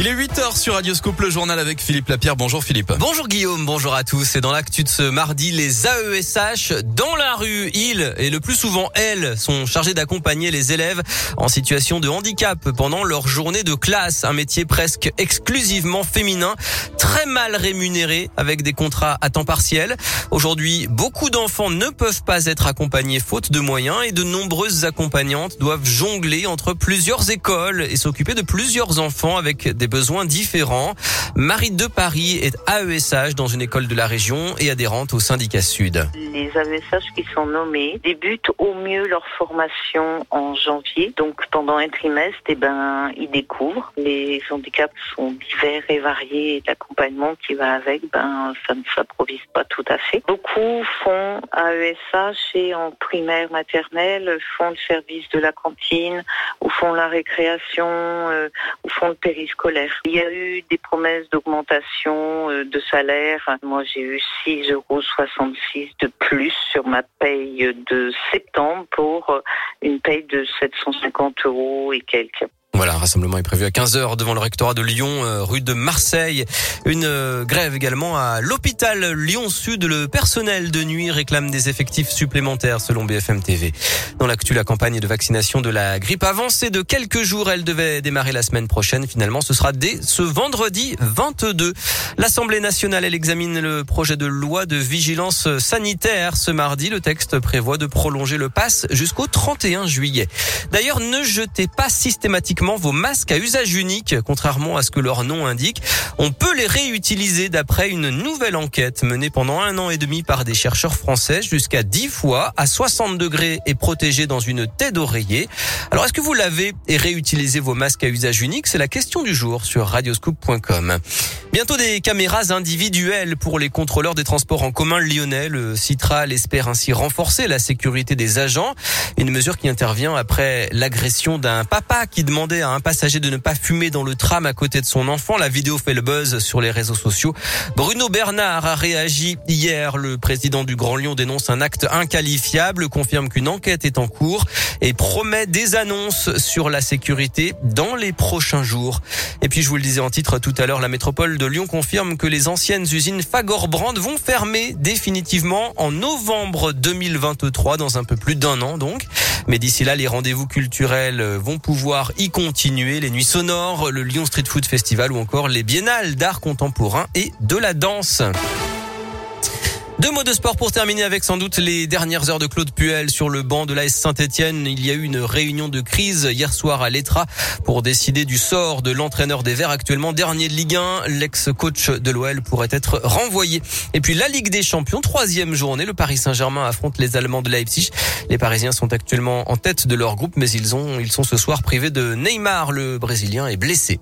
Il est 8h sur Radioscope, le journal avec Philippe Lapierre. Bonjour Philippe. Bonjour Guillaume, bonjour à tous. Et dans l'actu de ce mardi, les AESH dans la rue, ils et le plus souvent elles sont chargés d'accompagner les élèves en situation de handicap pendant leur journée de classe. Un métier presque exclusivement féminin, très mal rémunéré avec des contrats à temps partiel. Aujourd'hui, beaucoup d'enfants ne peuvent pas être accompagnés faute de moyens et de nombreuses accompagnantes doivent jongler entre plusieurs écoles et s'occuper de plusieurs enfants avec des besoins différents. Marie de Paris est AESH dans une école de la région et adhérente au syndicat Sud. Les AESH qui sont nommés débutent au mieux leur formation en janvier. Donc pendant un trimestre, eh ben, ils découvrent. Les handicaps sont divers et variés et l'accompagnement qui va avec, ben, ça ne s'improvise pas tout à fait. Beaucoup font AESH et en primaire maternelle font le service de la cantine ou font la récréation euh, ou font le périscolaire il y a eu des promesses d'augmentation euh, de salaire. Moi, j'ai eu 6,66 euros de plus sur ma paye de septembre pour euh, une paye de 750 euros et quelques. Voilà, un rassemblement est prévu à 15h devant le rectorat de Lyon, euh, rue de Marseille. Une euh, grève également à l'hôpital Lyon-Sud. Le personnel de nuit réclame des effectifs supplémentaires selon BFM TV. Dans l'actu, la campagne de vaccination de la grippe avancée de quelques jours. Elle devait démarrer la semaine prochaine. Finalement, ce sera dès ce vendredi 22. L'Assemblée nationale, elle examine le projet de loi de vigilance sanitaire ce mardi. Le texte prévoit de prolonger le pass jusqu'au 31 juillet. D'ailleurs, ne jetez pas systématiquement vos masques à usage unique, contrairement à ce que leur nom indique. On peut les réutiliser d'après une nouvelle enquête menée pendant un an et demi par des chercheurs français jusqu'à 10 fois à 60 degrés et protégés dans une tête d'oreiller. Alors est-ce que vous lavez et réutilisez vos masques à usage unique? C'est la question du jour sur radioscoop.com. Bientôt des caméras individuelles pour les contrôleurs des transports en commun lyonnais. Le Citral espère ainsi renforcer la sécurité des agents. Une mesure qui intervient après l'agression d'un papa qui à un passager de ne pas fumer dans le tram à côté de son enfant. La vidéo fait le buzz sur les réseaux sociaux. Bruno Bernard a réagi hier. Le président du Grand Lyon dénonce un acte inqualifiable, confirme qu'une enquête est en cours et promet des annonces sur la sécurité dans les prochains jours. Et puis, je vous le disais en titre tout à l'heure, la métropole de Lyon confirme que les anciennes usines Fagor-Brand vont fermer définitivement en novembre 2023, dans un peu plus d'un an donc. Mais d'ici là, les rendez-vous culturels vont pouvoir y continuer. Les nuits sonores, le Lyon Street Food Festival ou encore les biennales d'art contemporain et de la danse. Deux mots de sport pour terminer avec sans doute les dernières heures de Claude Puel sur le banc de l'AS Saint-Etienne. Il y a eu une réunion de crise hier soir à l'Etra pour décider du sort de l'entraîneur des Verts actuellement dernier de Ligue 1. L'ex-coach de l'OL pourrait être renvoyé. Et puis la Ligue des Champions, troisième journée. Le Paris Saint-Germain affronte les Allemands de Leipzig. Les Parisiens sont actuellement en tête de leur groupe, mais ils ont, ils sont ce soir privés de Neymar. Le Brésilien est blessé.